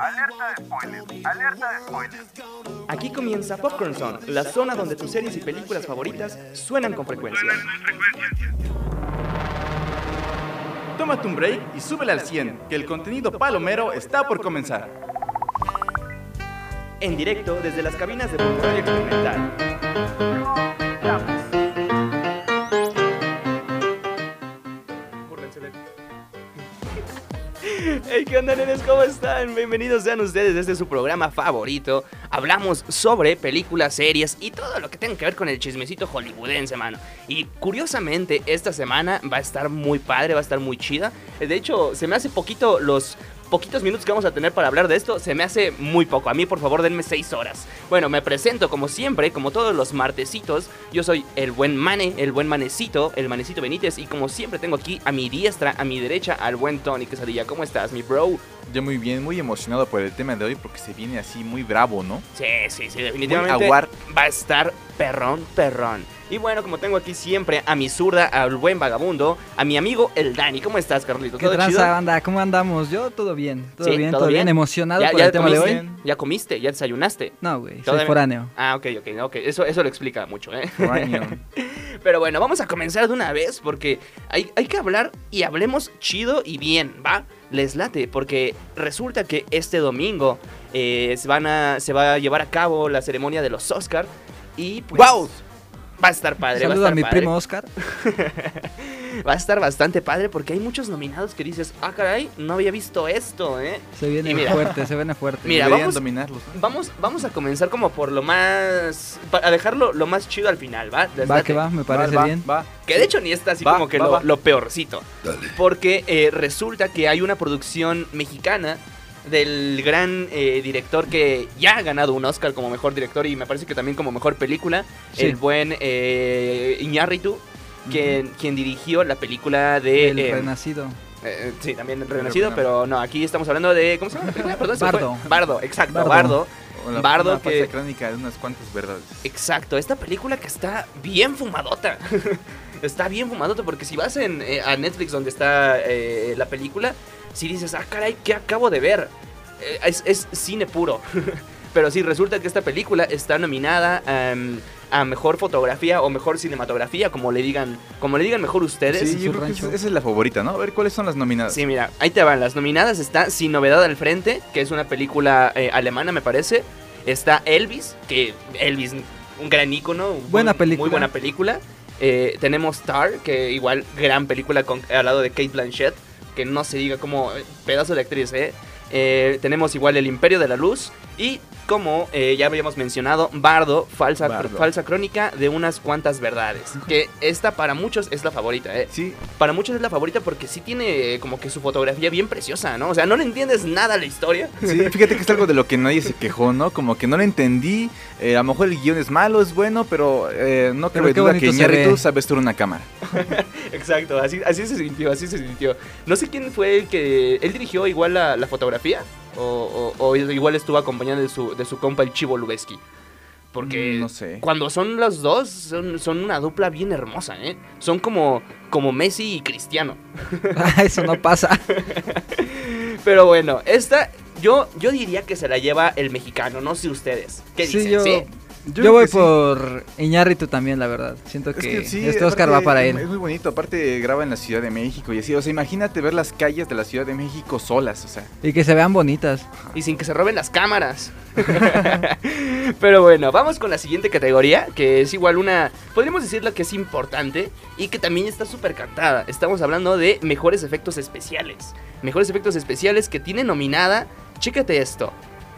Alerta de spoilers, alerta de spoilers. Aquí comienza Popcorn Zone, la zona donde tus series y películas favoritas suenan con frecuencia. Tómate un break y súbele al 100, que el contenido palomero está por comenzar. En directo desde las cabinas de Popcorn Experimental. Hey, ¿qué onda, nenes? ¿Cómo están? Bienvenidos sean ustedes. Este es su programa favorito. Hablamos sobre películas, series y todo lo que tenga que ver con el chismecito hollywoodense, mano. Y curiosamente, esta semana va a estar muy padre, va a estar muy chida. De hecho, se me hace poquito los poquitos minutos que vamos a tener para hablar de esto, se me hace muy poco. A mí, por favor, denme 6 horas. Bueno, me presento como siempre, como todos los martesitos. Yo soy el buen Mane, el buen Manecito, el Manecito Benítez. Y como siempre, tengo aquí a mi diestra, a mi derecha, al buen Tony Quesadilla. ¿Cómo estás, mi bro? Yo muy bien, muy emocionado por el tema de hoy porque se viene así muy bravo, ¿no? Sí, sí, sí, definitivamente aguar. va a estar perrón, perrón. Y bueno, como tengo aquí siempre a mi zurda, al buen vagabundo, a mi amigo el Dani. ¿Cómo estás, Carlito? ¿Qué ¿Todo tranza, chido? banda? ¿Cómo andamos? Yo todo bien, todo Sí, bien, ¿todo todo, bien? bien. Emocionado ¿Ya, por ya el tema de hoy. ¿Ya comiste? ¿Ya desayunaste? No, güey, soy foráneo. Ah, ok, ok, ok. Eso, eso lo explica mucho, ¿eh? Foráneo. Pero bueno, vamos a comenzar de una vez porque hay, hay que hablar y hablemos chido y bien, ¿va? Les late, porque resulta que este domingo eh, se, van a, se va a llevar a cabo la ceremonia de los Oscar y pues... ¡Guau! Va a estar padre, va a Saludo a mi padre. primo Oscar. Va a estar bastante padre porque hay muchos nominados que dices, ah, caray, no había visto esto, ¿eh? Se viene mira. fuerte, se viene fuerte. Mira, vamos- dominarlos. ¿no? Vamos, vamos a comenzar como por lo más... Para dejarlo lo más chido al final, ¿va? Va que va, me parece va, bien. Va, Que de hecho ni está así Va, como que va, lo, va. lo peorcito. Porque eh, resulta que hay una producción mexicana del gran eh, director que ya ha ganado un Oscar como mejor director y me parece que también como mejor película, Sí. el buen eh, Iñárritu, quien, quien dirigió la película de... El eh, renacido. eh, sí, también Renacido, Pero- pero no, aquí estamos hablando de... ¿Cómo se llama la película? Perdón. Bardo. Bardo, exacto, Bardo. Bardo. La- Bardo una que- crónica de unas cuantas verdades. Exacto, esta película que está bien fumadota. está bien fumadota porque si vas en, eh, a Netflix donde está eh, la película, si dices, ah, caray, ¿qué acabo de ver? Eh, es, es cine puro. Pero sí, resulta que esta película está nominada em, a mejor fotografía o mejor cinematografía, como le digan, como le digan mejor ustedes. Sí, yo creo que esa esa es la favorita, ¿no? A ver, ¿cuáles son las nominadas? Sí, mira, ahí te van. Las nominadas está Sin Novedad al Frente, que es una película eh, alemana, me parece. Está Elvis, que Elvis, un gran ícono. Buena buen- película. Muy buena película. Eh, tenemos Tar, que igual gran película con, al lado de Kate Blanchett, que no se diga como pedazo de actriz, ¿eh? Eh, tenemos igual El Imperio de la Luz y como eh, ya habíamos mencionado, Bardo, falsa, Bardo. falsa crónica de unas cuantas verdades. Que esta para muchos es la favorita, ¿eh? Sí, para muchos es la favorita porque sí tiene eh, como que su fotografía bien preciosa, ¿no? O sea, no le entiendes nada a la historia. sí, fíjate que es algo de lo que nadie se quejó, ¿no? Como que no lo entendí. eh, a lo mejor el guion es malo, es bueno, pero eh, no qué duda que Iñárritu sabe estar una cámara. Exacto, así, así se sintió, así se sintió. No sé quién fue el que... ¿Él dirigió igual la, la fotografía? O, o- o igual estuvo acompañado de su, de su compa el Chivo Lubeski. Porque Mm, no sé. cuando son los dos, son, son una dupla bien hermosa, ¿eh? Son como, como Messi y Cristiano. Ah, Eso no pasa. Pero bueno, esta yo, yo diría que se la lleva el mexicano, no sé ustedes. ¿Qué Sí, dicen? yo- ¿Sí? Yo, voy sí. por Iñárritu también, la verdad. Siento Es que, sí, este Oscar aparte, va para Es él. muy bonito, aparte graba en la Ciudad de México y así. O sea, imagínate ver las calles de la Ciudad de México solas, o sea. Y que se vean bonitas. Y sin que se roben las cámaras. Pero bueno, vamos con la siguiente categoría, que es igual una, podríamos decirlo que es importante y que también está súper cantada. Estamos hablando de mejores efectos especiales. Mejores efectos especiales que tiene nominada, chécate esto,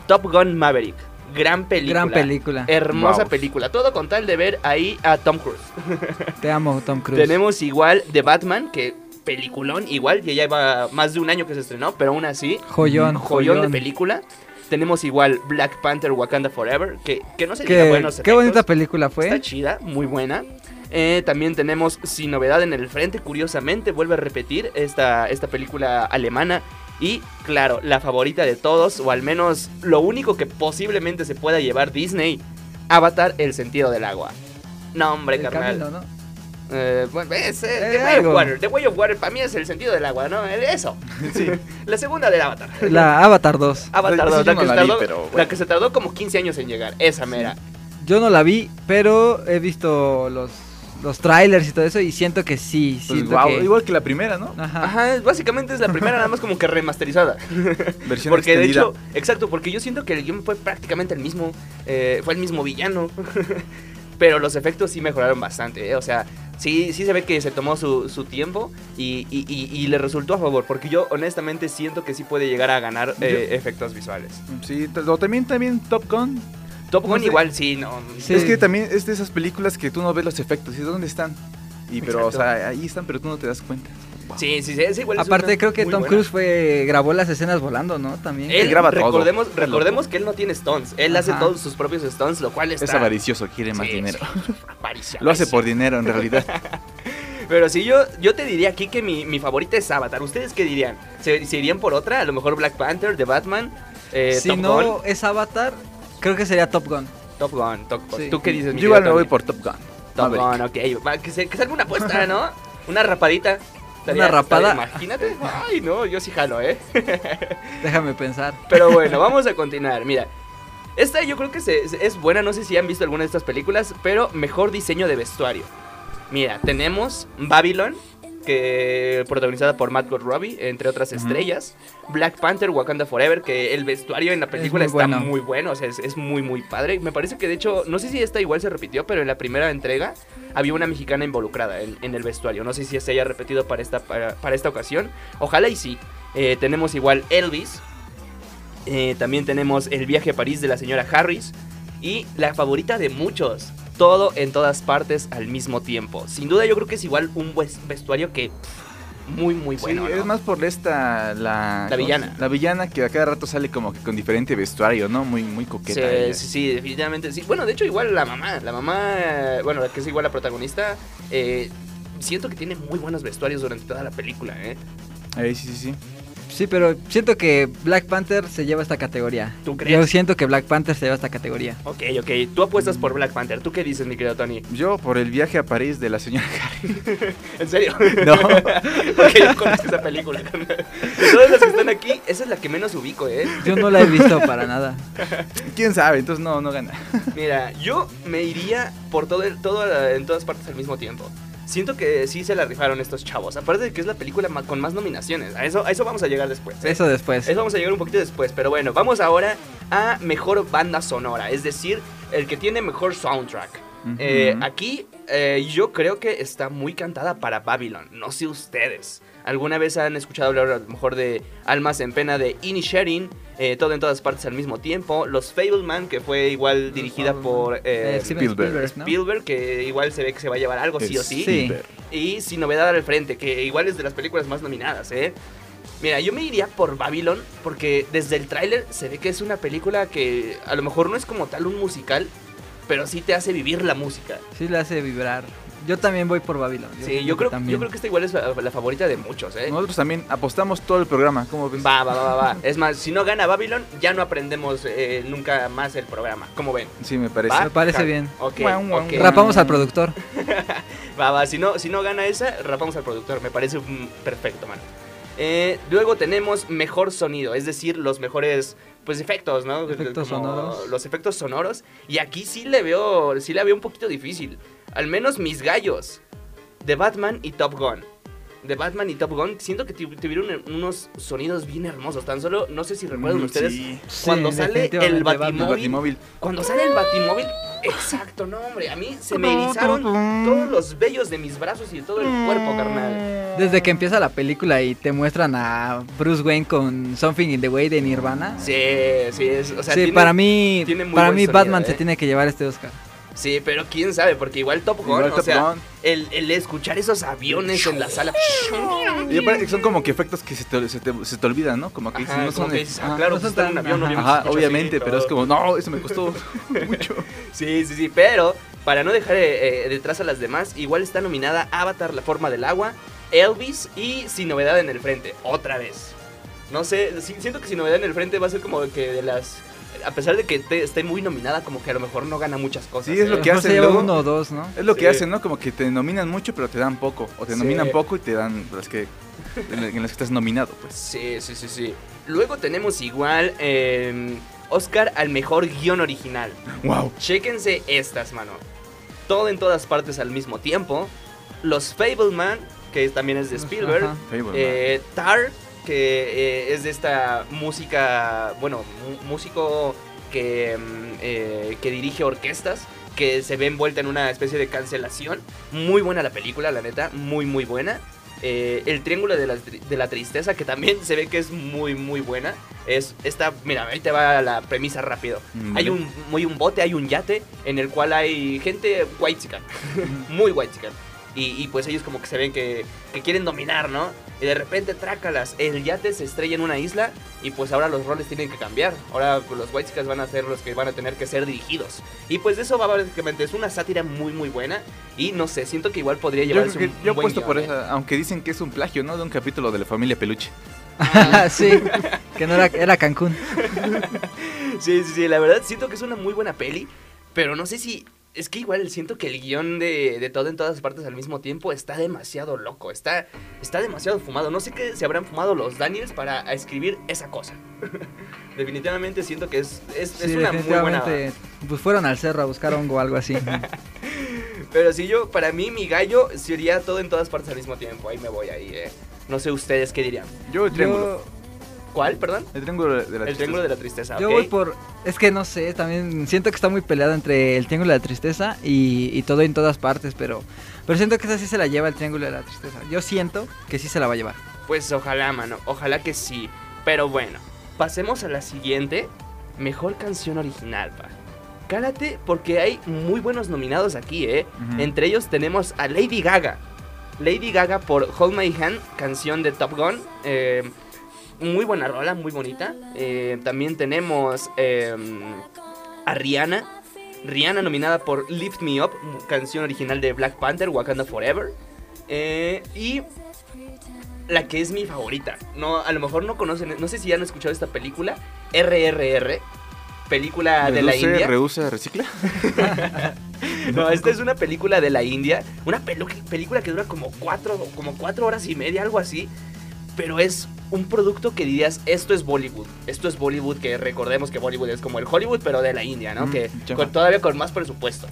Top Gun Maverick. Gran película. Gran película. Hermosa Wow. película. Todo con tal de ver ahí a Tom Cruise. Te amo, Tom Cruise. Tenemos igual The Batman, que peliculón, igual, ya lleva más de un año que se estrenó, pero aún así, Joyón, joyón de película. Tenemos igual Black Panther Wakanda Forever, que, que no se diga Qué, buenos qué bonita película Está fue. chida, muy buena. Eh, también tenemos Sin Novedad en el Frente, curiosamente, vuelve a repetir esta, esta película alemana. Y claro, la favorita de todos, o al menos lo único que posiblemente se pueda llevar Disney, Avatar, El Sentido del Agua. No, hombre, El carnal. camino, ¿no? Eh, bueno, es, eh, Eh, The, Way of. Water. The Way of Water para mí es el sentido del agua, ¿no? Eh, Eso. La segunda del Avatar. La Avatar 2. Avatar Esa 2, yo la, no que se la vi, tardó, pero bueno. la que se tardó como 15 años en llegar. Esa mera. Yo no la vi, pero he visto los, los trailers y todo eso y siento que sí. Pues, siento guau, que- igual que la primera, ¿no? Ajá. Ajá, básicamente es la primera, nada más como que remasterizada. Versión Porque de extendida. hecho, exacto, porque yo siento que el guion fue prácticamente el mismo, eh, fue el mismo villano, pero los efectos sí mejoraron bastante, ¿eh? o sea, sí, sí se ve que se tomó su, su tiempo y, y- y- y le resultó a favor, porque yo honestamente siento que sí puede llegar a ganar eh, efectos visuales. Sí, también, también Top Gun. Top No Gun sé. igual sí, no. Sí. Es que también es de esas películas que tú no ves los efectos. ¿Y dónde están? Y pero, Exacto. o sea, ahí están, pero tú no te das cuenta. Wow. Sí, sí, sí, es igual. Aparte creo que Tom. Cruise fue grabó las escenas volando, ¿no? También. Él graba todo. recordemos, que él no tiene stunts, él hace todos sus propios stunts, lo cual está Es avaricioso, quiere más Sí, dinero. sí, Lo hace por dinero, en realidad. Pero si yo, yo te diría aquí que mi, mi favorita es Avatar. ¿Ustedes qué dirían? ¿Se, se irían por otra? A lo mejor Black Panther, The Batman, eh, si no es Avatar, creo que sería Top Gun. Top Gun, Top Gun. Sí. ¿Tú qué dices, Yo igual me voy por Top Gun. Top Maverick. Gun, ok. Va, que, se, que salga una apuesta, ¿no? Una rapadita. Estaría- Una rapada. estaría- imagínate. Ay, no, yo sí jalo, ¿eh? Déjame pensar. Pero bueno, vamos a continuar. Mira, esta yo creo que se- es buena. No sé si han visto alguna de estas películas, pero mejor diseño de vestuario. Mira, tenemos Babylon, que protagonizada por Matt Robbie, entre otras estrellas. Black Panther, Wakanda Forever, que el vestuario en la película muy está bueno. muy bueno, o sea, es, es muy, muy padre. Me parece que de hecho, no sé si esta igual se repitió, pero en la primera entrega había una mexicana involucrada en, en el vestuario. No sé si se haya repetido para esta, para, para esta ocasión. Ojalá y sí. Eh, tenemos igual Elvis. Eh, también tenemos El viaje a París de la señora Harris. Y la favorita de muchos. Todo en todas partes al mismo tiempo. Sin duda yo creo que es igual un vestuario que pff, muy muy bueno. sí, ¿no? es más por esta, la... La villana. ¿cómo se- La villana que a cada rato sale como que con diferente vestuario, ¿no? Muy, muy coqueta. Sí, ella. sí, sí, definitivamente sí. Bueno, de hecho igual la mamá, la mamá, eh, bueno, la que es igual la protagonista, eh, siento que tiene muy buenos vestuarios durante toda la película, ¿eh? Ahí, sí, sí, sí. Sí, pero siento que Black Panther se lleva esta categoría. ¿Tú crees? Yo siento que Black Panther se lleva esta categoría. Ok, ok, tú apuestas por Black Panther, ¿tú qué dices, mi querido Tony? Yo por el viaje a París de la señora Harry. ¿En serio? No. Porque yo conozco esa película. De todas las que están aquí, esa es la que menos ubico, ¿eh? Yo no la he visto para nada. ¿Quién sabe? Entonces no, no gana. Mira, yo me iría por todo, el- todo en todas partes al mismo tiempo. Siento que sí se la rifaron estos chavos. Aparte de que es la película con más nominaciones. A eso, a eso vamos a llegar después. ¿eh? Eso después. Eso vamos a llegar un poquito después. Pero bueno, vamos ahora a mejor banda sonora. Es decir, el que tiene mejor soundtrack. Eh, aquí eh, yo creo que está muy cantada para Babylon. No sé ustedes. ¿Alguna vez han escuchado hablar a lo mejor de Almas en Pena de Inisherin? Eh, todo en todas partes al mismo tiempo. Los Fableman, que fue igual dirigida por eh, Eh, Spielberg. ¿no? Spielberg, que igual se ve que se va a llevar algo, sí o sí. Sí. Spielberg. Y Sin Novedad al Frente, que igual es de las películas más nominadas, ¿eh? Mira, yo me iría por Babylon porque desde el tráiler se ve que es una película que a lo mejor no es como tal un musical, pero sí te hace vivir la música. Sí le hace vibrar. Yo también voy por Babylon. Sí, yo creo, también. yo creo que esta igual es la, la favorita de muchos, ¿eh? Nosotros también apostamos todo el programa. ¿Cómo ves? Va, va, va, va, va. Es más, si no gana Babylon, ya no aprendemos eh, nunca más el programa. ¿Cómo ven? Sí, me parece. ¿Va? Me parece Ja- bien. Ok, Guau, guau, ok. guau. Rapamos al productor. Va, va, si no, si no gana esa, rapamos al productor. Me parece perfecto, man. Eh, luego tenemos mejor sonido, es decir, los mejores pues efectos, ¿no? Efectos Como sonoros. Los efectos sonoros. Y aquí sí le veo, sí la veo un poquito difícil. Al menos mis gallos. De Batman y Top Gun. De Batman y Top Gun, siento que tu- tuvieron unos sonidos bien hermosos. Tan solo, no sé si recuerdan Mm, ustedes, sí. cuando Sí, sale el Batimóvil. El Batimóvil. Cuando sale el Batimóvil, exacto, no, hombre, a mí se me erizaron todos los vellos de mis brazos y de todo el cuerpo, carnal. Desde que empieza la película y te muestran a Bruce Wayne con Something in the Way de Nirvana. Sí, sí, es, o sea, sí, tiene- para mí, tiene muy para mí sonido, Batman ¿eh? se tiene que llevar este Oscar. Sí, pero quién sabe, porque igual Top Gun, Igual o Top sea, Gun. El, el escuchar esos aviones en la sala. Y aparte son como que efectos que se te, se te, se te olvidan, ¿no? Como que Ajá, no son que ah, claro, no pues son en un tan- avión, ajá. Ajá, obviamente, así, pero es como, no, eso me costó mucho. Sí, sí, sí, pero para no dejar eh, eh, detrás a las demás, igual está nominada Avatar, La Forma del Agua, Elvis y Sin Novedad en el Frente, otra vez. No sé, si- siento que Sin Novedad en el Frente va a ser como que de las a pesar de que te- esté muy nominada, como que a lo mejor no gana muchas cosas. Sí, es lo ¿eh? que hacen luego. uno o dos, ¿no? Es lo que hacen, ¿no? Como que te nominan mucho, pero te dan poco. O te Sí. nominan poco y te dan las que en en las que estás nominado, pues. Sí, sí, sí, sí. Luego tenemos igual eh, Oscar al mejor guion original. Wow. Chéquense estas, mano. Todo en todas partes al mismo tiempo. Los Fableman, que también es de Spielberg. Eh, Tar, que eh, es de esta música, bueno, músico que, mm, eh, que dirige orquestas, que se ve envuelta en una especie de cancelación. Muy buena la película, la neta, muy, muy buena. Eh, el Triángulo de la, de la Tristeza, que también se ve que es muy, muy buena. Es esta, mira, ahí te va la premisa rápido. Mm, Hay un, muy un bote, hay un yate en el cual hay gente white muy white y, y pues ellos como que se ven que, que quieren dominar, ¿no? Y de repente trácalas, el yate se estrella en una isla y pues ahora los roles tienen que cambiar. Ahora pues, los white van a ser los que van a tener que ser dirigidos. Y pues de eso va básicamente, es una sátira muy muy buena y no sé, siento que igual podría Yo, llevarse un, yo buen apuesto por ¿eh? esa, aunque dicen que es un plagio, ¿no? De un capítulo de la familia Peluche. Ah, sí, que no era, era Cancún. Sí, sí, sí, la verdad siento que es una muy buena peli, pero no sé si... Es que igual siento que el guion de, de todo en todas partes al mismo tiempo está demasiado loco, está, está demasiado fumado. No sé qué se habrán fumado los Daniels para escribir esa cosa. Definitivamente siento que es, es, Sí, es una muy buena... Pues fueron al cerro a buscar hongo o algo así. Pero si yo, para mí, mi gallo sería todo en todas partes al mismo tiempo. Ahí me voy, ahí, eh. No sé ustedes qué dirían. Yo triángulo. Yo, ¿Cuál, perdón? El triángulo de la El tristeza. Triángulo de la Tristeza, yo voy por. Es que no sé, también siento que está muy peleado entre el Triángulo de la Tristeza y, y todo en todas partes, pero. Pero siento que esa sí se la lleva el Triángulo de la Tristeza. Yo siento que sí se la va a llevar. Pues ojalá, mano, ojalá que sí. Pero bueno, pasemos a la siguiente. Mejor canción original, pa. Cálate porque hay muy buenos nominados aquí, ¿eh? Entre ellos tenemos a Lady Gaga. Lady Gaga por Hold My Hand, canción de Top Gun. eh, muy buena rola, muy bonita. Eh, también tenemos eh, a Rihanna. Rihanna nominada por Lift Me Up, canción original de Black Panther, Wakanda Forever. Eh, y la que es mi favorita. No, a lo mejor no conocen, no sé si han escuchado esta película, RRR, película de la India. Rehúsa, recicla. No, esta es una película de la India, una película que dura como cuatro, como cuatro horas y media, algo así. Pero es un producto que dirías, esto es Bollywood. Esto es Bollywood, que recordemos que Bollywood es como el Hollywood, pero de la India, ¿no? Mm, que con- todavía con más presupuesto.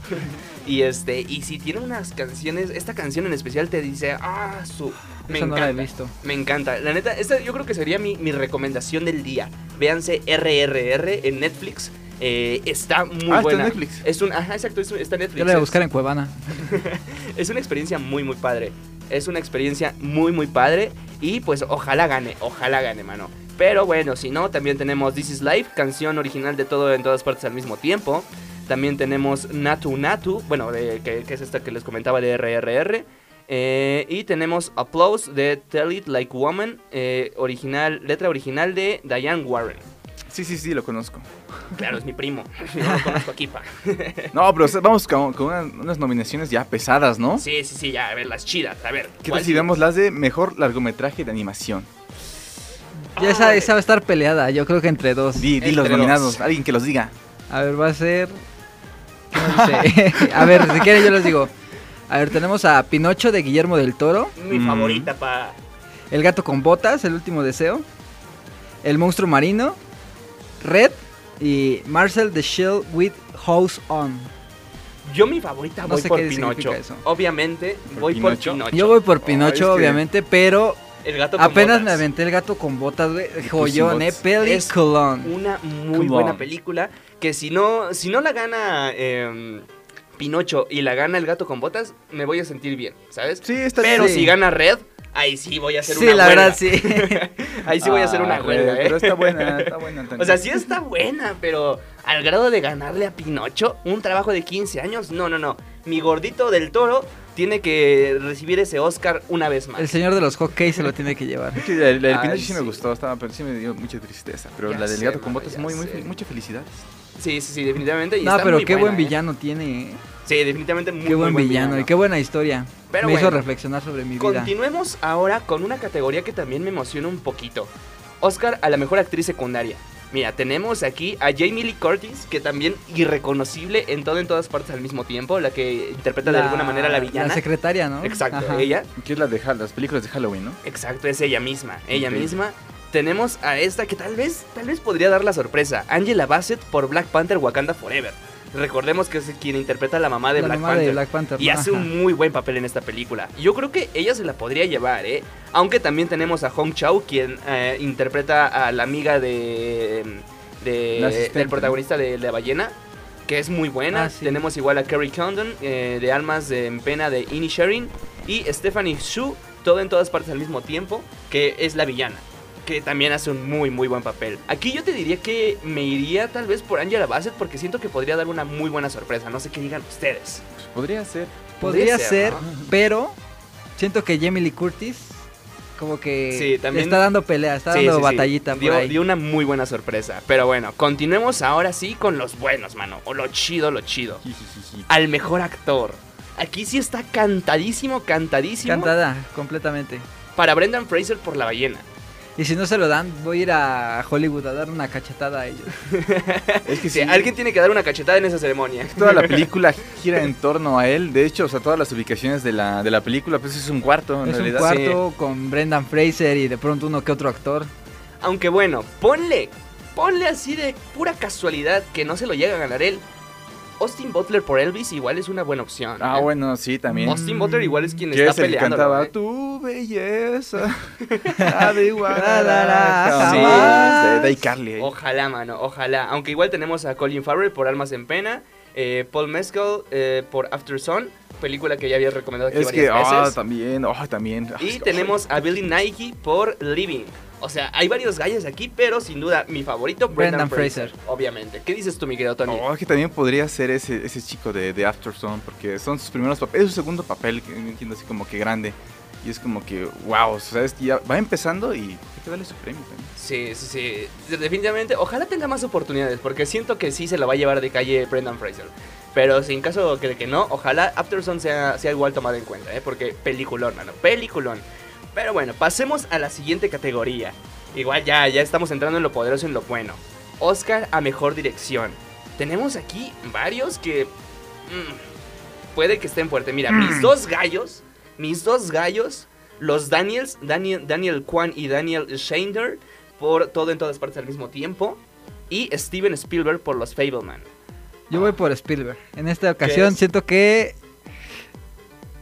y este, y si tiene unas canciones, esta canción en especial te dice, ah, su. Me Esa no la he encanta. visto. Me encanta. La neta, esta yo creo que sería mi, mi recomendación del día. Véanse RRR en Netflix. Eh, está muy Ah, está en buena. Netflix. Es un, ajá, exacto, es está en Netflix. Yo la voy a buscar en Cuevana. es una experiencia muy, muy padre. Es una experiencia muy, muy padre. Y pues ojalá gane, ojalá gane, mano. Pero bueno, si no, también tenemos This Is Life, canción original de todo en todas partes al mismo tiempo. También tenemos Natu Natu, bueno, de- que, es esta que les comentaba de RRR. Eh, y tenemos Applause de Tell It Like Woman, eh, original, letra original de Diane Warren. Sí, sí, sí, lo conozco. Claro, es mi primo. Lo conozco aquí, pa. No, pero vamos con, con una- unas nominaciones ya pesadas, ¿no? Sí, sí, sí, ya, a ver, las chidas. A ver. ¿Qué ¿cuál tal si vemos las de mejor largometraje de animación? Ya esa, esa va a estar peleada, yo creo que entre dos. Di, di los nominados, dos. alguien que los diga. A ver, va a ser. ¿qué dice? a ver, si quieren yo les digo. A ver, tenemos a Pinocho de Guillermo del Toro. Mi Mm. favorita, pa. El gato con botas, el último deseo. El monstruo marino. Red. Y Marcel the Shell with House On. Yo mi favorita No voy sé por qué Pinocho. eso. Obviamente ¿Por voy por Pinocho? Yo voy por Oh, Pinocho, es que- obviamente, pero El gato con apenas botas. me aventé el gato con botas, güey. Joyón, eh. Peliculón. Una muy Come buena on. película que si no si no la gana eh, Pinocho y la gana el gato con botas, me voy a sentir bien, ¿sabes? Sí, está Pero sí. si gana Red, ahí sí voy a hacer Sí, una la huelga. verdad, sí. ahí sí voy a hacer una Ah, huelga, ¿eh? Pero está buena, está buena. Antonio. O sea, sí está buena, pero al grado de ganarle a Pinocho un trabajo de 15 años, no, no, no. Mi gordito del toro tiene que recibir ese Oscar una vez más. El señor de los hotcakes se lo tiene que llevar. Sí, la, la del Ay, Pinocho sí, me sí. gustó, estaba, pero sí me dio mucha tristeza. Pero Ya la del gato con botas, muy, muy, mucha felicidad. Sí, sí, sí, definitivamente. y No, está pero muy qué buena, buen ¿eh? villano tiene, eh. Sí, definitivamente muy, Qué buen muy villano, y qué buena historia. Pero Me hizo reflexionar sobre mi vida. Continuemos ahora con una categoría que también me emociona un poquito. Oscar a la mejor actriz secundaria. Mira, tenemos aquí a Jamie Lee Curtis, que también irreconocible en todo en todas partes al mismo tiempo, la que interpreta de alguna manera a la villana. La secretaria, ¿no? Exacto, Ajá. ella. Que es la de las películas de Halloween, ¿no? Exacto, es ella misma, ella misma. Tenemos a esta que tal vez, tal vez podría dar la sorpresa, Angela Bassett por Black Panther Wakanda Forever. Recordemos que es quien interpreta a la mamá de La Black mamá Panther. de Black Panther. Y ¿no? hace Ajá. un muy buen papel en esta película. Yo creo que ella se la podría llevar, ¿eh? Aunque también tenemos a Hong Chau, quien eh, interpreta a la amiga de, de- del protagonista de La Ballena, que es muy buena. Ah, sí. Tenemos igual a Kerry Condon, eh, de Almas en Pena de Inisherin. Y Stephanie Shu, todo en todas partes al mismo tiempo, que es la villana. Que también hace un muy, muy buen papel. Aquí yo te diría que me iría tal vez por Angela Bassett porque siento que podría dar una muy buena sorpresa. No sé qué digan ustedes. Podría ser. Podría Podría ser, ser, ¿no? pero siento que Jamie Lee Curtis como que Sí, también- está dando pelea, está Sí, dando sí, sí. batallita por dio, ahí. dio una muy buena sorpresa. Pero bueno, continuemos ahora sí con los buenos, mano. O lo chido, lo chido. Al mejor actor. Aquí sí está cantadísimo, cantadísimo. Cantada, completamente. Para Brendan Fraser por La Ballena. Y si no se lo dan, voy a ir a Hollywood a dar una cachetada a ellos. Es que Sí, sí, alguien tiene que dar una cachetada en esa ceremonia. toda la película gira en torno a él. De hecho, o sea, todas las ubicaciones de la, de la película, pues es un cuarto, en es un cuarto con Brendan Fraser y de pronto uno que otro actor. Aunque bueno, ponle, ponle así de pura casualidad que no se lo llega a ganar él. Austin Butler por Elvis igual es una buena opción. Ah, ¿eh? bueno, sí, también. Austin Butler igual es quien Que está es el que peleando. cantaba ¿eh? Tu belleza. la, jamás". jamás. De iCarly. ahí. Ojalá, mano, ojalá. Aunque igual tenemos a Colin Farrell por Almas en Pena, eh, Paul Mescal eh, por After Sun, película que ya había recomendado aquí Es que, varias ah, veces. también, oh, también. Ah, y que- tenemos a Billy Nike por Living. O sea, hay varios gallos aquí, pero sin duda mi favorito, Brendan, Brendan Fraser, Fraser. Obviamente. ¿Qué dices tú, mi querido Tony? Oh, que también podría ser ese, ese chico de, de After Sun, porque son sus primeros papeles, es su segundo papel, que no entiendo así como que grande. Y es como que, wow, o sea, ya va empezando y hay que darle su premio también. Sí, sí, sí. Definitivamente, ojalá tenga más oportunidades, porque siento que sí se la va a llevar de calle Brendan Fraser. Pero si en caso de que no, ojalá Afterson sea, sea igual tomado en cuenta, ¿eh? Porque peliculón, mano, peliculón. Pero bueno, pasemos a la siguiente categoría. Igual ya, ya estamos entrando en lo poderoso y en lo bueno. Oscar a Mejor Dirección. Tenemos aquí varios que... mm, puede que estén fuertes. Mira, mis dos gallos, mis dos gallos, los Daniels, Daniel, Daniel Kwan y Daniel Shander, por todo en todas partes al mismo tiempo. Y Steven Spielberg por los Fableman. Yo voy por Spielberg. En esta ocasión siento que...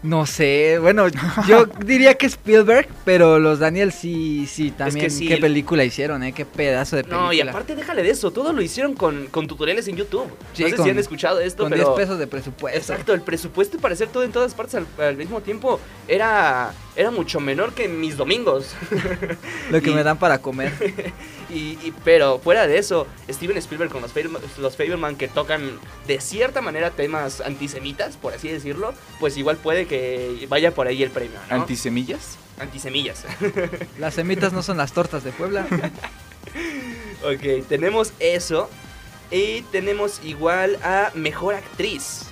No sé, bueno, yo diría que Spielberg, pero los Daniel sí, sí, también. sí, Qué el- película hicieron, ¿eh? Qué pedazo de película. No, y aparte déjale de eso, todo lo hicieron con, con tutoriales en YouTube. Sí, no sé con- si han escuchado esto, Con pero... 10 pesos de presupuesto. Exacto, el presupuesto para hacer todo en todas partes al, al mismo tiempo era, era mucho menor que mis domingos. Lo que y- me dan para comer. Y, y- pero fuera de eso, Steven Spielberg con los, Fableman- los que tocan de cierta manera temas antisemitas, por así decirlo, pues igual puede que vaya por ahí el premio, ¿no? ¿Antisemillas? Antisemillas. Las semitas no son las tortas de Puebla. ok, tenemos eso. Y tenemos igual a Mejor Actriz.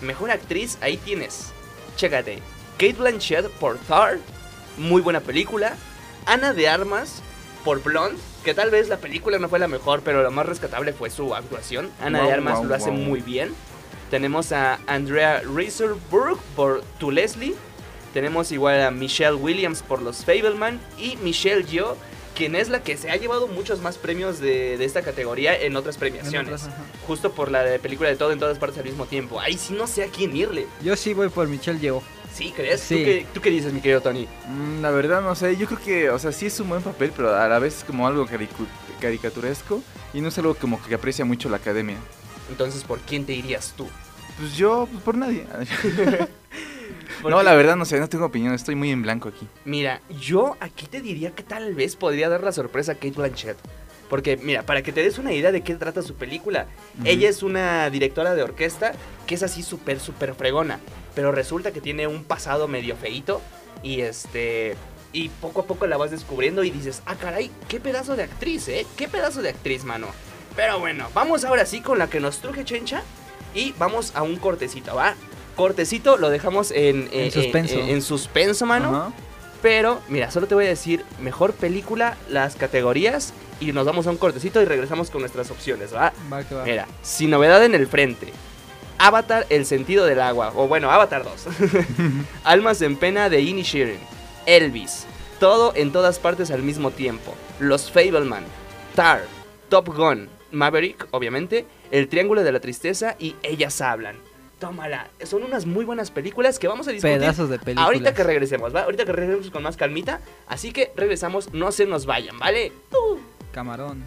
Mejor Actriz, ahí tienes. Chécate. Kate Blanchett por Thor. Muy buena película. Ana de Armas por Blonde. Que tal vez la película no fue la mejor, pero lo más rescatable fue su actuación. Ana de Armas wow, lo hace wow. muy bien. Tenemos a Andrea Riseborough por To Leslie. Tenemos igual a Michelle Williams por Los Fableman. Y Michelle Yeoh, quien es la que se ha llevado muchos más premios de, de esta categoría en otras premiaciones. En otras, ajá. Justo por la de película de todo en todas partes al mismo tiempo. Ahí sí no sé a quién irle. Yo sí voy por Michelle Yeoh. ¿Sí crees? Sí. ¿Tú, qué, tú qué dices, mi querido Tony? Mm, la verdad no sé, yo creo que, o sea, sí es un buen papel, pero a la vez es como algo caricaturesco y no es algo como que aprecia mucho la academia. Entonces, ¿por quién te irías tú? Pues yo, pues por nadie. no, Porque- la verdad no sé, no tengo opinión, estoy muy en blanco aquí. Mira, yo aquí te diría que tal vez podría dar la sorpresa a Kate Blanchett. Porque, mira, para que te des una idea de qué trata su película, ella es una directora de orquesta que es así súper, súper fregona. Pero resulta que tiene un pasado medio feito y este... Y poco a poco la vas descubriendo y dices, ah, caray, qué pedazo de actriz, ¿eh? Qué pedazo de actriz, mano. Pero bueno, vamos ahora sí con la que nos truje Chencha y vamos a un cortecito, ¿va? Cortecito lo dejamos en, En suspenso. En, en suspenso, mano. Pero, mira, solo te voy a decir mejor película, las categorías y nos vamos a un cortecito y regresamos con nuestras opciones, ¿va? Va que va. Mira, sin novedad en el frente. Avatar, El sentido del agua. O bueno, Avatar 2. Almas en pena de Inishirin. Elvis. Todo en todas partes al mismo tiempo. Los Fableman. Tar. Top Gun. Maverick, obviamente. El Triángulo de la Tristeza y Ellas Hablan. Tómala. Son unas muy buenas películas que vamos a discutir. Pedazos de películas. Ahorita que regresemos, ¿va? Ahorita que regresemos con más calmita. Así que regresamos, no se nos vayan, ¿vale? Uh. Camarón.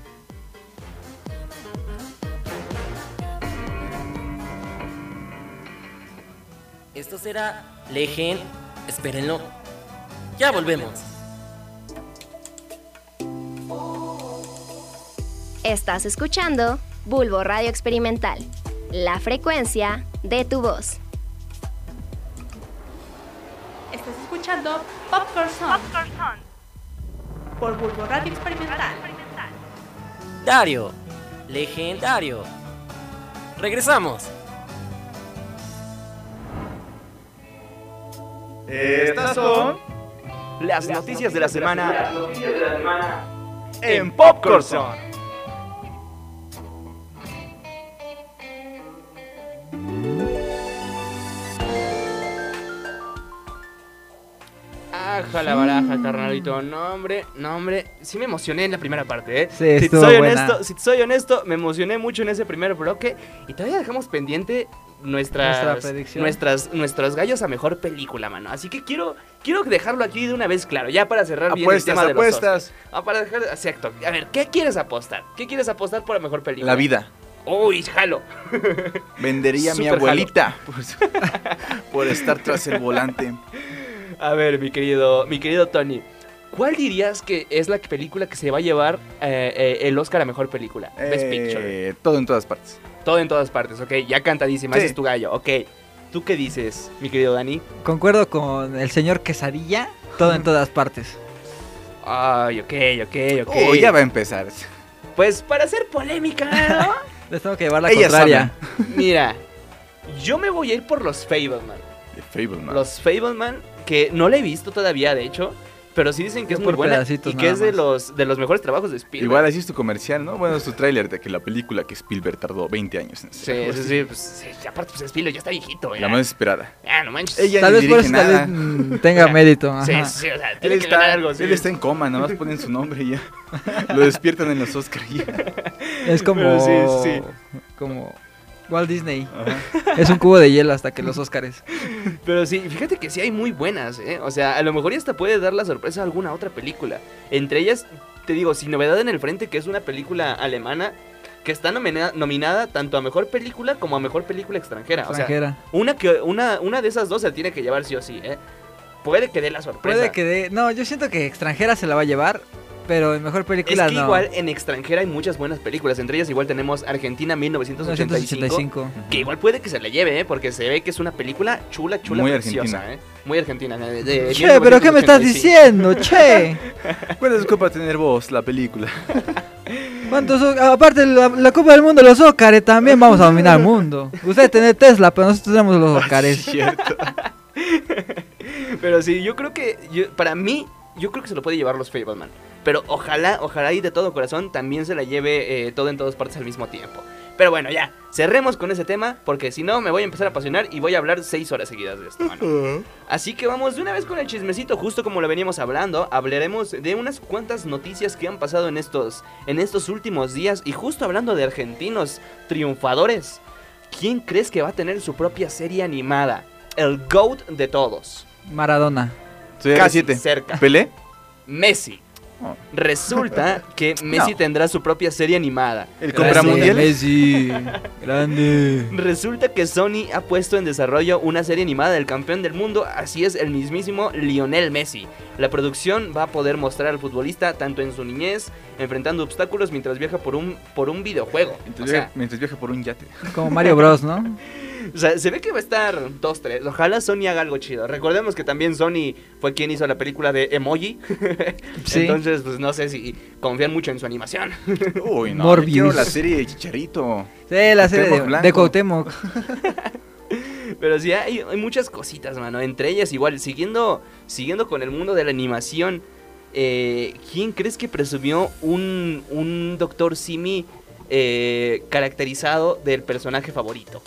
Esto será Legend. Espérenlo. Ya volvemos. Estás escuchando Bulbo Radio Experimental, la frecuencia de tu voz. Estás escuchando Popcorn Song por Bulbo Radio Experimental. Dario. Legendario. Regresamos. Estas son Las noticias de la semana en Popcorn Zone. La baraja, carnalito. No, hombre, no, hombre. Sí me emocioné en la primera parte, ¿eh? Sí, si, soy buena. honesto, si te soy honesto, me emocioné mucho en ese primer bloque. Y todavía dejamos pendiente nuestras, Nuestra predicción. nuestras, nuestros gallos a mejor película, mano. Así que quiero, quiero dejarlo aquí de una vez claro, ya para cerrar bien el Apuestas, tema de los apuestas. Ah, para dejar, exacto. A ver, ¿qué quieres apostar? ¿Qué quieres apostar por la mejor película? La vida. Uy, jalo. Vendería a mi abuelita por, por estar tras el volante. A ver, mi querido, mi querido Tony. ¿Cuál dirías que es la película que se va a llevar eh, eh, el Oscar a mejor película? Best Picture. Eh, todo en todas partes. Todo en todas partes, ok. Ya cantadísima, Sí. ese es tu gallo, ok. ¿Tú qué dices, mi querido Dani? Concuerdo con el señor Quesadilla, todo en todas partes. Ay, ok, ok, ok. Oh, ya va a empezar. Pues para hacer polémica, ¿no? Les tengo que llevar la Ellas contraria. Mira, yo me voy a ir por los Fableman. Fableman. Los Fableman, que no la he visto todavía, de hecho. Pero sí dicen que es muy buena y que es de los, de los mejores trabajos de Spielberg. Igual así es tu comercial, ¿no? Bueno, es tu tráiler de que la película que Spielberg tardó 20 años en Sí, hacer. sí, sí, pues, sí, aparte pues Spielberg ya está viejito, ya. La más esperada. Ah, no manches. Ella Tal vez por dirige eso tal nada. vez mm, tenga mérito. Sí, ajá. sí, o sea, Él tiene que está, algo, sí. él está en coma, nada más ponen su nombre y ya. Lo despiertan en los Oscars. Es como. Pero sí, sí. Como. Walt Disney. Ajá. Es un cubo de hielo hasta que los Oscars. Pero sí, fíjate que sí hay muy buenas, ¿eh? O sea, a lo mejor ya hasta puede dar la sorpresa a alguna otra película. Entre ellas, te digo, Sin Novedad en el Frente, que es una película alemana que está nomina- nominada tanto a Mejor Película como a Mejor Película Extranjera. O sea, Extranjera. una, que, una, una de esas dos se tiene que llevar sí o sí, ¿eh? Puede que dé la sorpresa. Puede que dé. No, yo siento que extranjera se la va a llevar. Pero en mejor Es película que no. igual en extranjera hay muchas buenas películas. Entre ellas igual tenemos Argentina 1985. 1985. Que igual puede que se la lleve, ¿eh? Porque se ve que es una película chula, chula, Muy preciosa, argentina. ¿eh? Muy argentina. de- de Che, pero ¿qué me estás 1985. diciendo, che? Bueno, es culpa tener voz, la película. ¿Cuántos Aparte, la, la Copa del Mundo, los Óscares también vamos a dominar el mundo. Ustedes tienen Tesla, pero nosotros tenemos los Óscares. Cierto. Pero sí, yo creo que, yo- para mí, yo creo que se lo puede llevar los Fableman. Pero ojalá, ojalá y de todo corazón también se la lleve eh, todo en todas partes al mismo tiempo. Pero bueno, ya, cerremos con ese tema, porque si no me voy a empezar a apasionar y voy a hablar seis horas seguidas de esto, mano. Así que vamos de una vez con el chismecito, justo como lo veníamos hablando, hablaremos de unas cuantas noticias que han pasado en estos, en estos últimos días y justo hablando de argentinos triunfadores. ¿Quién crees que va a tener su propia serie animada? El GOAT de todos. Maradona. Casi R7. cerca. ¿Pelé? Messi. Resulta que Messi No. tendrá su propia serie animada. ¿El Grande, compra mundial? Messi. Grande. Resulta que Sony ha puesto en desarrollo una serie animada del campeón del mundo, así es el mismísimo Lionel Messi. La producción va a poder mostrar al futbolista tanto en su niñez, enfrentando obstáculos mientras viaja por un, por un videojuego. Mientras, O sea, viaja, mientras viaja por un yate. Como Mario Bros, ¿no? o sea, se ve que va a estar 2-3. Ojalá Sony haga algo chido. Recordemos que también Sony fue quien hizo la película de Emoji. Sí. Entonces, pues no sé si confían mucho en su animación. Uy, no. Morbius. Quiero la serie de Chicharito. Sí, la serie de, de Cuauhtémoc. Pero sí, hay, hay muchas cositas, mano. Entre ellas, igual, siguiendo, siguiendo con el mundo de la animación, eh, ¿quién crees que presumió un, un Doctor Simi eh, caracterizado del personaje favorito?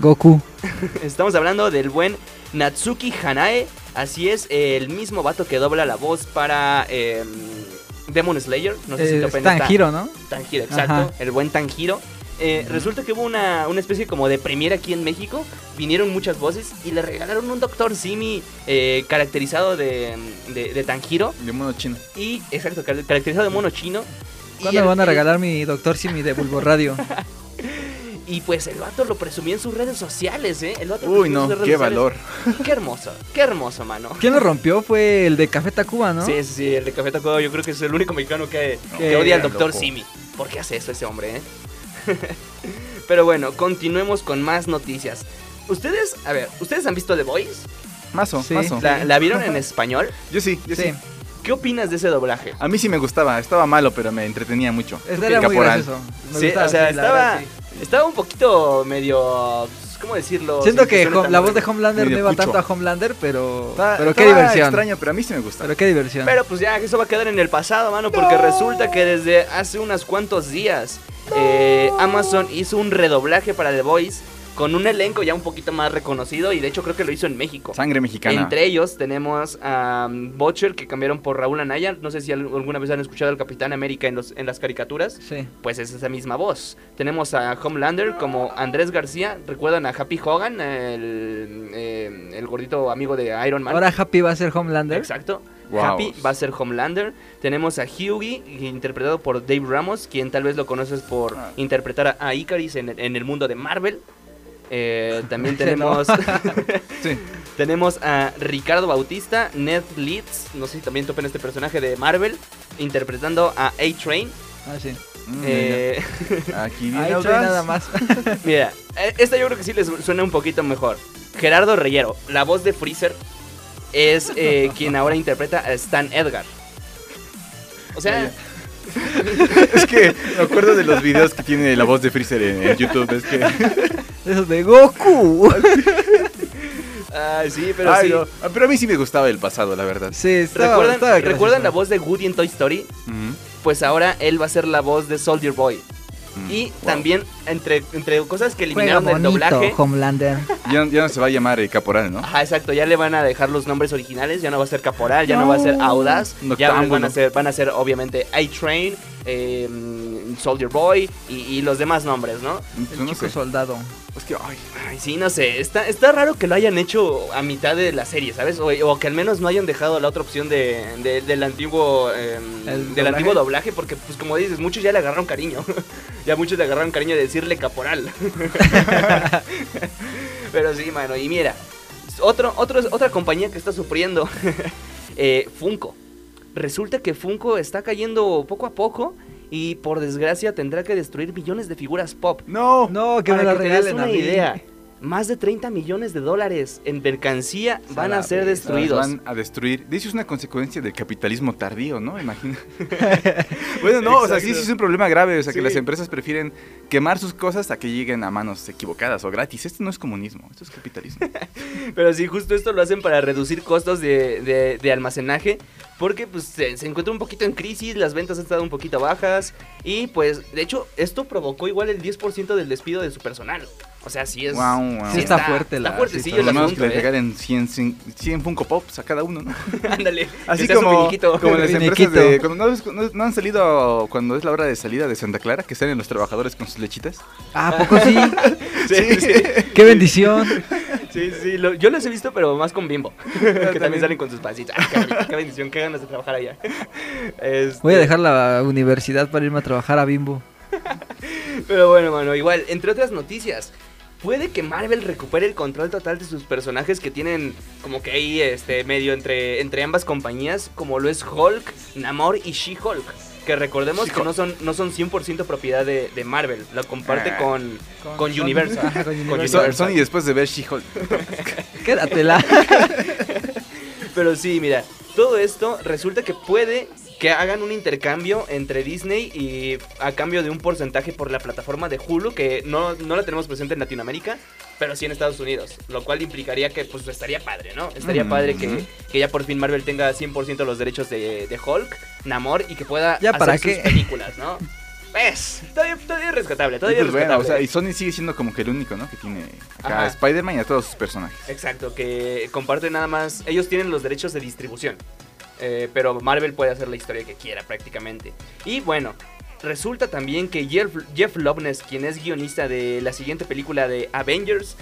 Goku. Estamos hablando del buen Natsuki Hanae. Así es, el mismo vato que dobla la voz para em, Demon Slayer. No sé si Eh, te apenas está- Tanjiro, ¿no? Tanjiro, exacto. Ajá. El buen Tanjiro. Eh, Resulta que hubo una, una especie como de premiere aquí en México. Vinieron muchas voces y le regalaron un Doctor Simi eh, caracterizado de, de, de Tanjiro. De mono chino. Y, exacto, car- caracterizado de mono chino. ¿Cuándo me van a regalar mi Doctor Simi de Bulbo Radio? Y pues el vato lo presumía en sus redes sociales, ¿eh? El vato Uy, no, qué sociales. valor. Qué hermoso, qué hermoso, mano. ¿Quién lo rompió? Fue el de Café Tacuba, ¿no? Sí, sí, sí, el de Café Tacuba yo creo que es el único mexicano que, que odia al Doctor loco. Simi. ¿Por qué hace eso ese hombre, eh? Pero bueno, continuemos con más noticias. Ustedes, a ver, ¿ustedes han visto The Voice? Mazo, Sí. mazo. ¿La, la vieron en español? Yo sí, yo sí. Sí. ¿Qué opinas de ese doblaje? A mí sí me gustaba, estaba malo, pero me entretenía mucho. Ese era muy Caporal. gracioso. Me Sí, gustaba, o sea, sí, estaba, verdad, sí. Estaba un poquito medio... ¿Cómo decirlo? Siento que tan la voz de. Homelander no iba pucho. tanto a Homelander, pero, pero qué diversión. extraño, pero a mí sí me gusta. Pero qué diversión. Pero pues ya, eso va a quedar en el pasado, mano, porque resulta que desde hace unos cuantos días eh, Amazon hizo un redoblaje para The Voice con un elenco ya un poquito más reconocido y de hecho creo que lo hizo en México. Sangre mexicana. Entre ellos tenemos a um, Butcher que cambiaron por Raúl Anaya. No sé si al- alguna vez han escuchado al Capitán América en, los, en las caricaturas. Sí. Pues es esa misma voz. Tenemos a Homelander como Andrés García. ¿Recuerdan a Happy Hogan? El, eh, el gordito amigo de Iron Man. Ahora Happy va a ser Homelander. Exacto. Wow. Happy va a ser Homelander. Tenemos a Hughie, interpretado por Dave Ramos, quien tal vez lo conoces por Ah. interpretar a Icaris en, el- en el mundo de Marvel. Eh, también tenemos Sí. tenemos a Ricardo Bautista, Ned Leeds, no sé si también topen este personaje de Marvel, interpretando a A-Train. Ah, sí. Mm, Eh. Aquí viene nada más. mira, eh, esta yo creo que sí les suena un poquito mejor. Gerardo Reyero, la voz de Freezer, es eh, quien ahora interpreta a Stan Edgar. O sea, Es que me acuerdo de los videos que tiene la voz de Freezer en, en YouTube. Es que. Esos de Goku. ah, sí, pero Ay, sí. no. Ah, Pero a mí sí me gustaba el pasado, la verdad. Sí, estaba- ¿Recuerdan, estaba ¿recuerdan la voz de Woody en Toy Story? Pues ahora él va a ser la voz de Soldier Boy. Mm, Y wow. también, entre, entre cosas que eliminaron del bonito, doblaje. Homelander. Ya, ya no se va a llamar eh, Caporal, ¿no? Ajá, exacto, ya le van a dejar los nombres originales, ya no va a ser Caporal, ya no, va a ser Audaz, ya Noctámbulo. van a ser, van a ser obviamente A-Train, eh, Soldier Boy y, y los demás nombres, ¿no? Pues El no chico sé. soldado. Es que, ay, Ay, sí, no sé, está, está raro que lo hayan hecho a mitad de la serie, ¿sabes? O, o que al menos no hayan dejado la otra opción de, de- del antiguo eh, ¿El del doblaje? antiguo doblaje, porque pues como dices, muchos ya le agarraron cariño. ya muchos le agarraron cariño de decirle caporal. Pero sí, mano, y mira, otro, otro, otra compañía que está sufriendo, eh, Funko. Resulta que Funko está cayendo poco a poco y por desgracia tendrá que destruir millones de figuras pop. no. No, que me Para la que te des regalen a una mí. idea, más de 30 millones de dólares en mercancía van a ser destruidos. Van a destruir. De hecho, es una consecuencia del capitalismo tardío, ¿no? Imagina. bueno, no, o sea, sí, sí es un problema grave. O sea, que las empresas prefieren quemar sus cosas a que lleguen a manos equivocadas o gratis. Esto no es comunismo, esto es capitalismo. Pero sí, justo esto lo hacen para reducir costos de, de- de almacenaje. Porque pues se, se encuentra un poquito en crisis, las ventas han estado un poquito bajas. Y pues, de hecho, esto provocó igual el 10% del despido de su personal. O sea, sí es... Guau, guau. Sí está fuerte Está la fuertecillo Por el lo menos asunto, que le regalen 100, 100, 100 Funko Pops a cada uno, ¿no? Ándale. Así que como, como las empresas de... Cuando no, ves- no- no han salido cuando es la hora de salida de Santa Clara, que salen los trabajadores con sus lechitas. Ah, ¿a poco sí? Sí, sí, ¡Qué bendición! Sí, sí, lo- yo los he visto, pero más con Bimbo. que también también. salen con sus pasitas. Ay, qué, qué bendición, qué ganas de trabajar allá. Este, Voy a dejar la universidad para irme a trabajar a Bimbo. Pero bueno, mano, igual, entre otras noticias, puede que Marvel recupere el control total de sus personajes que tienen como que ahí este medio entre, entre ambas compañías, como lo es Hulk, Namor y She-Hulk. Que recordemos que no son, no son 100% propiedad de, de Marvel, la comparte Ah. con, con, Con. Universal. Ajá, con Con Y Universal. Sony después de ver She-Hulk. Quédatela. Pero sí, mira, todo esto resulta que puede que hagan un intercambio entre Disney y a cambio de un porcentaje por la plataforma de Hulu, que no, no la tenemos presente en Latinoamérica, pero sí en Estados Unidos, lo cual implicaría que pues estaría padre, ¿no? Estaría Mm, padre que, que ya por fin Marvel tenga 100% los derechos de, de Hulk, Namor, y que pueda ¿Ya hacer para sus qué? películas, ¿no? ¿Ves? Todavía, todavía es rescatable, Y todavía pues es bueno, rescatable. o sea, y Sony sigue siendo como que el único, ¿no? Que tiene acá a Spider-Man y a todos sus personajes. Exacto, que comparten nada más. Ellos tienen los derechos de distribución. Eh, pero Marvel puede hacer la historia que quiera prácticamente. Y bueno, resulta también que Jeff, Jeff Loveness, quien es guionista de la siguiente película de Avengers,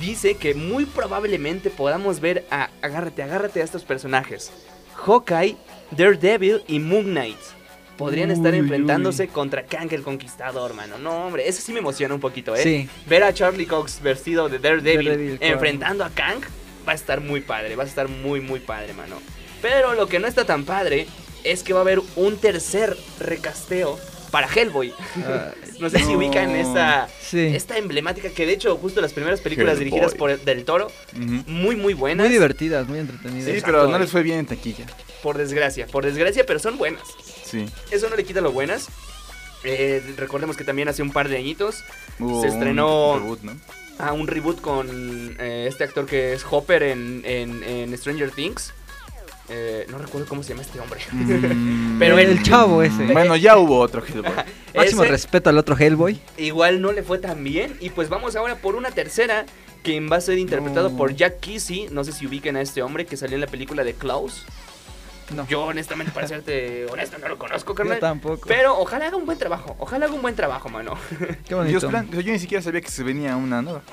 dice que muy probablemente podamos ver a. Agárrate, agárrate a estos personajes: Hawkeye, Daredevil y Moon Knight. Podrían estar Uy, enfrentándose contra Kang el Conquistador, mano. No, hombre, eso sí me emociona un poquito, ¿eh? Sí. Ver a Charlie Cox vestido de Daredevil, enfrentando a Kang va a estar muy padre, va a estar muy muy padre, mano. Pero lo que no está tan padre es que va a haber un tercer recasteo para Hellboy. Ah, no sé si No. ubican esta, sí. esta emblemática que de hecho justo las primeras películas Hellboy. dirigidas por el- Del Toro, Ujú. muy muy buenas. Muy divertidas, muy entretenidas. Sí, Exacto, pero no les fue bien en taquilla. Por desgracia, por desgracia, pero son buenas. Sí. Eso no le quita lo buenas. Eh, recordemos que también hace un par de añitos Hubo Se un estrenó- reboot, ¿no? a un reboot con eh, este actor que es Hopper en, en- en Stranger Things. Eh, no recuerdo cómo se llama este hombre. Mm, Pero el, el- chavo ese. Bueno, ya hubo otro Hellboy. Máximo Ese respeto al otro Hellboy. igual no le fue tan bien. Y pues vamos ahora por una tercera. Quien va a ser interpretado No. por Jack Kesey. No sé si ubiquen a este hombre que salió en la película de Klaus. No. Yo honestamente, para serte honesto, no lo conozco, Yo carnal. tampoco. Pero ojalá haga un buen trabajo. Ojalá haga un buen trabajo, mano. Qué Dios bonito. plan, yo ni siquiera sabía que se venía una nueva.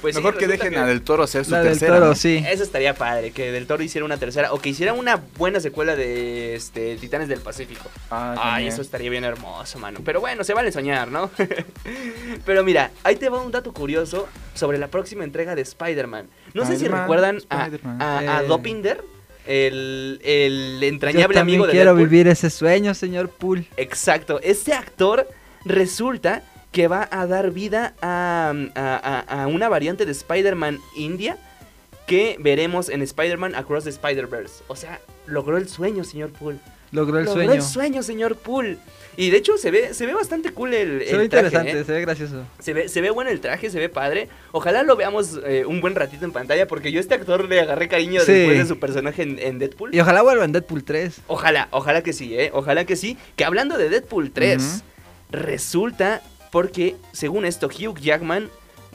Pues sí, Mejor que resulta dejen a Del Toro hacer su La del tercera. toro, ¿no? sí. Eso estaría padre, que Del Toro hiciera una tercera o que hiciera una buena secuela de este, Titanes del Pacífico. Ah, Ay, eso estaría bien hermoso, mano. Pero bueno, se vale soñar, ¿no? Pero mira, ahí te va un dato curioso sobre la próxima entrega de Spider-Man. No sé si recuerdan a, a Eh. Dopinder, el, el Yo entrañable también amigo de quiero Deadpool. vivir ese sueño, señor Pool. Exacto, este actor resulta que va a dar vida a, a- a- a una variante de Spider-Man India que veremos en Spider-Man Across the Spider-Verse. O sea, logró el sueño, señor Poole. Logró el logró sueño. el sueño, señor Poole. Y de hecho se ve, se ve bastante cool el, Se el ve traje, interesante, ¿eh? se ve gracioso. Se ve, se ve bueno el traje, se ve padre. Ojalá lo veamos eh, un buen ratito en pantalla porque yo a este actor le agarré cariño Sí. después de su personaje en, en Deadpool. Y ojalá vuelva en Deadpool 3. Ojalá, ojalá que sí, ¿eh? Ojalá que sí. Que hablando de Deadpool 3, resulta porque, según esto, Hugh Jackman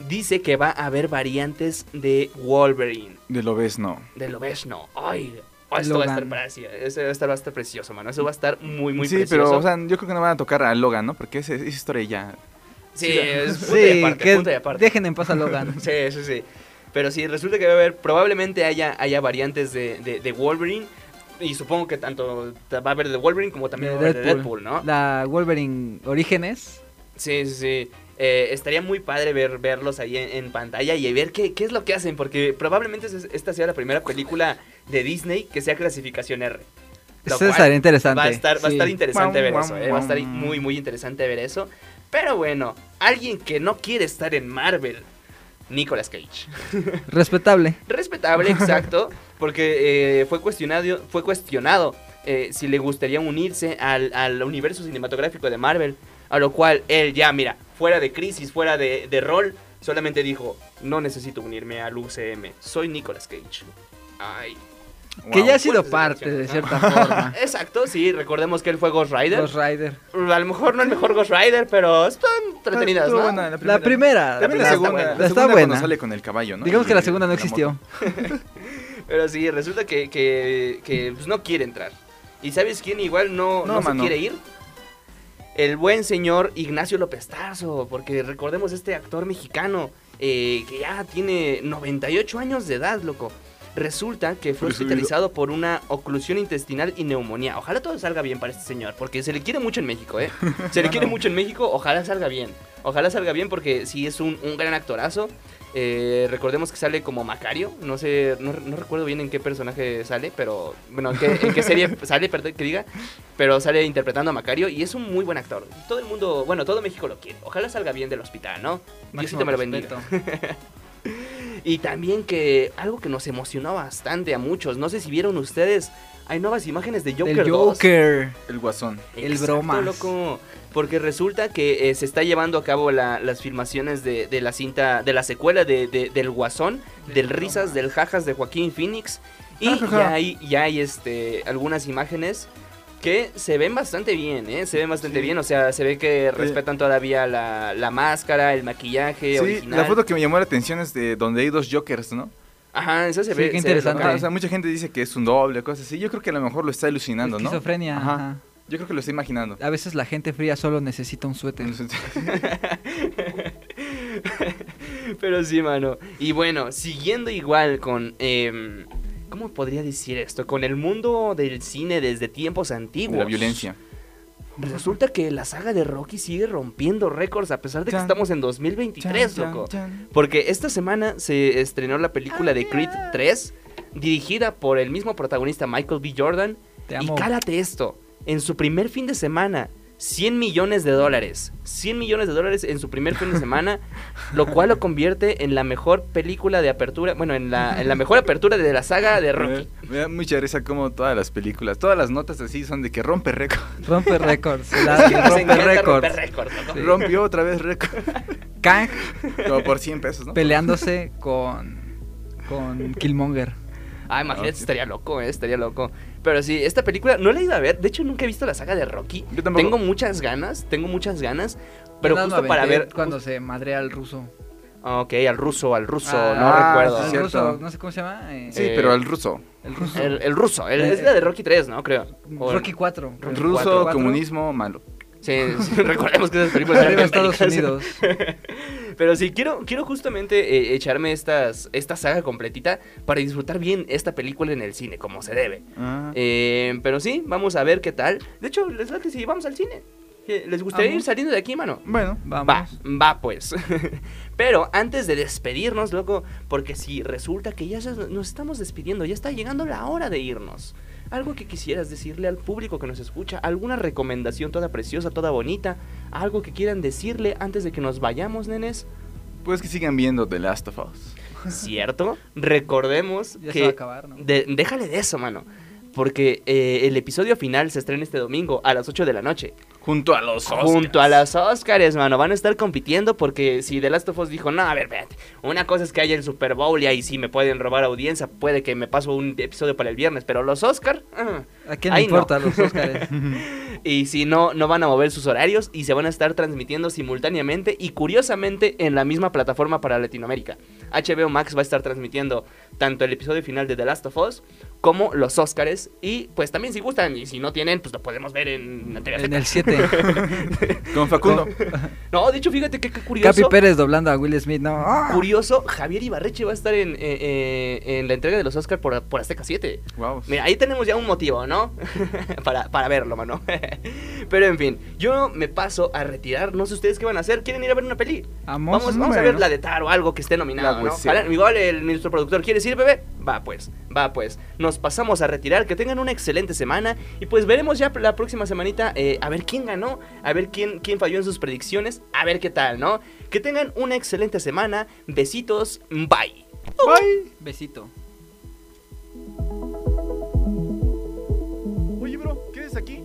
dice que va a haber variantes de Wolverine. De lo ves, no. De lo ves, no. Ay, oh, esto va a estar Logan. precioso. Eso va a estar, va a estar precioso, mano. Eso va a estar muy, muy sí, precioso. pero, o sea, yo creo que no van a tocar a Logan, ¿no? Porque esa, esa historia ya. sí, es punto y Sí, aparte, que punto y aparte. dejen en paz a Logan. Sí, sí, sí. Pero sí, resulta que va a haber, probablemente haya, haya variantes de, de- de Wolverine. Y supongo que tanto va a haber de Wolverine como también De va a haber de Deadpool, ¿no? La Wolverine Orígenes. Sí, sí, sí. Eh, estaría muy padre ver, verlos ahí en, en pantalla y ver qué, qué es lo que hacen, porque probablemente es- esta sea la primera película de Disney que sea clasificación R. Lo Eso estaría interesante. Va a estar, va a sí. estar interesante ver eso, eh, va a estar muy, muy interesante ver eso. Pero bueno, alguien que no quiere estar en Marvel, Nicolas Cage. Respetable. Respetable, exacto, porque eh, fue cuestionado, fue cuestionado eh, si le gustaría unirse al, al universo cinematográfico de Marvel, a lo cual él ya, mira, fuera de crisis, fuera de, de rol, solamente dijo, no necesito unirme al UCM, soy Nicolas Cage. Ay. Que Wow. ya ha sido parte de cierta forma. Exacto, sí, recordemos que él fue Ghost Rider. Ghost Rider. A lo mejor no el mejor Ghost Rider, pero están entretenidas, ¿no? buena La primera. primera. También La la, primera segunda. está buena. La Está segunda buena. cuando sale con el caballo, ¿no? Digamos Y- que la segunda no existió. Pero sí, resulta que, que, que, pues, no quiere entrar. ¿Y sabes quién igual no, No, no se quiere ir? El buen señor Ignacio López Tarso, porque recordemos este actor mexicano eh, que ya tiene 98 años de edad, loco. Resulta que fue hospitalizado por una oclusión intestinal y neumonía. Ojalá todo salga bien para este señor, porque se le quiere mucho en México, ¿eh? Se le quiere mucho en México, ojalá salga bien. Ojalá salga bien porque sí es un, un gran actorazo. Eh, recordemos que sale como Macario, no sé, no, no recuerdo bien en qué personaje sale, pero bueno, en qué, en qué serie sale, perdón que diga, pero sale interpretando a Macario y es un muy buen actor. Todo el mundo, bueno, todo México lo quiere. Ojalá salga bien del hospital, ¿no? Diosito Máximo me lo bendiga. Y también que algo que nos emocionó bastante a muchos, no sé si vieron ustedes, hay nuevas imágenes de Joker El 2. Joker. El guasón. El loco. Porque resulta que eh, se está llevando a cabo la- las filmaciones de, de la cinta, de la secuela de, de- del Guasón, del Risas, del Jajas de Joaquín Phoenix. Y ya hay, ya hay este, algunas imágenes que se ven bastante bien, ¿eh? Se ven bastante Sí. bien, o sea, se ve que respetan todavía la, la máscara, el maquillaje Sí, original. la foto que me llamó la atención es de donde hay dos Jokers, ¿no? Ajá, eso se Sí, ve. qué ve interesante. o sea, mucha gente dice que es un doble, cosas así. Yo creo que a lo mejor lo está alucinando, ¿no? Esquizofrenia. Ajá. ajá. Yo creo que lo está imaginando. A veces la gente fría solo necesita un suéter. Pero sí, mano. Y bueno, siguiendo igual con... em, ¿Cómo podría decir esto? Con el mundo del cine desde tiempos antiguos. la violencia. Resulta que la saga de Rocky sigue rompiendo récords a pesar de que Chan. estamos en 2023, Chan, loco. chan, chan. Porque esta semana se estrenó la película de Creed 3, dirigida por el mismo protagonista Michael B. Jordan. Te Y cálate esto, en su primer fin de semana, 100 millones de dólares. 100 millones de dólares en su primer fin de semana, lo cual lo convierte en la mejor película de apertura, bueno, en la, en la mejor apertura de la saga de Me, Rocky. me da mucha risa como todas las películas, todas las notas así son de que rompe récord. Rompe récords. La- rompe récords. récords. Sí. Rompió otra vez récord. Kang Como por 100 pesos, ¿no? peleándose con, con Killmonger. Ah, imagínate, estaría loco, eh, estaría loco. Pero sí, esta película no la he ido a ver. De hecho, nunca he visto la saga de Rocky. Yo tampoco. Tengo muchas ganas, tengo muchas ganas. Pero justo para ver. Cuando se madrea al ruso. Ah, Ok, al ruso, al ruso, Ah, no ah, recuerdo. Al ruso, no sé cómo se llama. eh, Sí, Eh, pero al ruso. el ruso. El, el ruso, el- Eh, es la de Rocky 3, ¿no? Creo. O Rocky 4. Rocky ruso, comunismo, malo. Sí, recordemos que esas películas eran bien Estados. Unidos. Pero sí, quiero, quiero justamente eh, echarme estas, esta saga completita para disfrutar bien esta película en el cine, como se debe. Ah. Eh, pero sí, vamos a ver qué tal. De hecho, les late si vamos al cine. ¿Les gustaría Vamos. ir saliendo de aquí, mano? Bueno, Vamos. Va, va pues. Pero antes de despedirnos, loco, porque si resulta que ya nos estamos despidiendo, ya está llegando la hora de irnos. Algo que quisieras decirle al público que nos escucha, alguna recomendación toda preciosa, toda bonita, algo que quieran decirle antes de que nos vayamos, nenes. pues que sigan viendo The Last of Us. ¿Cierto? Recordemos Ya que... se va a acabar, ¿no? de- déjale de eso, mano. Porque eh, el episodio final se estrena este domingo a las 8 de la noche. Junto a los Oscars. Junto a las Oscars, mano. Van a estar compitiendo porque si The Last of Us dijo, no, a ver, espérate. Una cosa es que haya el Super Bowl y ahí sí me pueden robar audiencia. Puede que me paso un episodio para el viernes. Pero los Oscars... ¿A quién le no. importa los Óscares? Y si no, no van a mover sus horarios y se van a estar transmitiendo simultáneamente y curiosamente en la misma plataforma para Latinoamérica. HBO Max va a estar transmitiendo tanto el episodio final de The Last of Us como los Oscars. Y pues también si gustan y si no tienen, pues lo podemos ver en la TV en el 7. Con Facundo. No, de hecho, fíjate que qué curioso. Capi Pérez doblando a Will Smith, ¿no? Curioso, Javier Ibarreche va a estar en, eh, eh, en la entrega de los Oscars por, por Azteca 7. Wow. Mira, ahí tenemos ya un motivo, ¿no? para, para verlo, mano. Pero en fin, yo me paso a retirar. No sé ustedes qué van a hacer. ¿Quieren ir a ver una peli? Vamos, Vamos, vamos a ver la de Tar o algo que esté nominado, La ¿no? Igual el nuestro productor quiere decir, bebé. Va pues, va pues. Nos pasamos a retirar. Que tengan una excelente semana. Y pues veremos ya la próxima semanita eh, a ver quién ganó, a ver quién, quién falló en sus predicciones, a ver qué tal, ¿no? Que tengan una excelente semana. Besitos, bye. Bye. Besito. Oye, bro, ¿qué es aquí?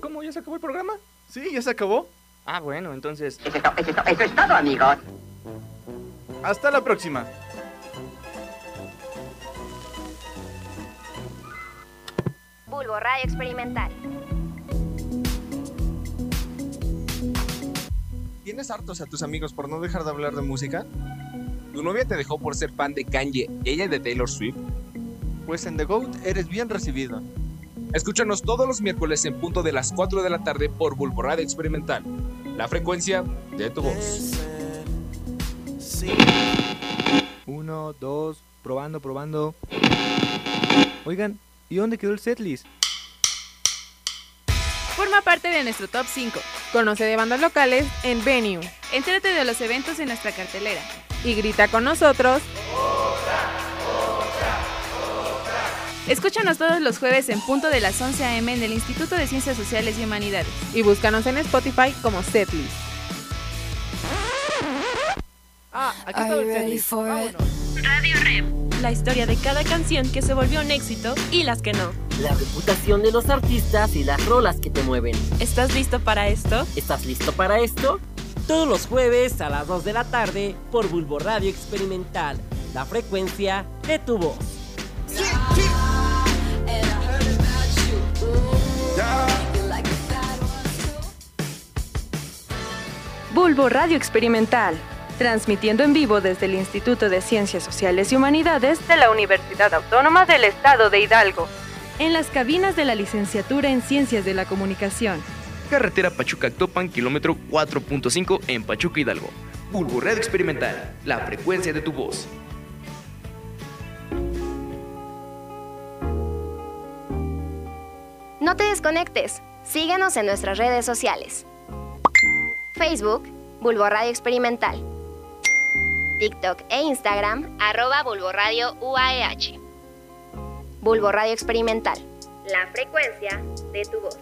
¿Cómo? ¿Ya se acabó el programa? Sí, ya se acabó. Ah, bueno, entonces... Eso es, to- eso es to- eso es todo, amigos. Hasta la próxima. Bulbo Radio Experimental. ¿Tienes hartos a tus amigos por no dejar de hablar de música? ¿Tu novia te dejó por ser fan de Kanye y ella de Taylor Swift? Pues en The Goat eres bien recibido. Escúchanos todos los miércoles en punto de las 4 de la tarde por Bulbo Radio Experimental. La frecuencia de tu voz. Uno, dos, probando, probando. Oigan, ¿y dónde quedó el setlist? Forma parte de nuestro top 5. Conoce de bandas locales en Venue. Entérate de los eventos en nuestra cartelera. Y grita con nosotros. Escúchanos todos los jueves en punto de las 11 a.m. en el Instituto de Ciencias Sociales y Humanidades. Y búscanos en Spotify como Setlist. Ah, aquí está el setlist. Radio Rep. La historia de cada canción que se volvió un éxito y las que no. La reputación de los artistas y las rolas que te mueven. ¿Estás listo para esto? ¿Estás listo para esto? Todos los jueves a las 2 de la tarde por Bulbo Radio Experimental. La frecuencia de tu voz. Bulbo Radio Experimental, transmitiendo en vivo desde el Instituto de Ciencias Sociales y Humanidades de la Universidad Autónoma del Estado de Hidalgo, en las cabinas de la licenciatura en Ciencias de la Comunicación. Carretera Pachuca-Actopan, kilómetro 4.5 en Pachuca, Hidalgo. Bulbo Radio Experimental, la frecuencia de tu voz. No te desconectes. Síguenos en nuestras redes sociales. Facebook, Bulbo Radio Experimental. TikTok e Instagram, arroba Bulbo Radio UAEH. Bulbo Radio Experimental. La frecuencia de tu voz.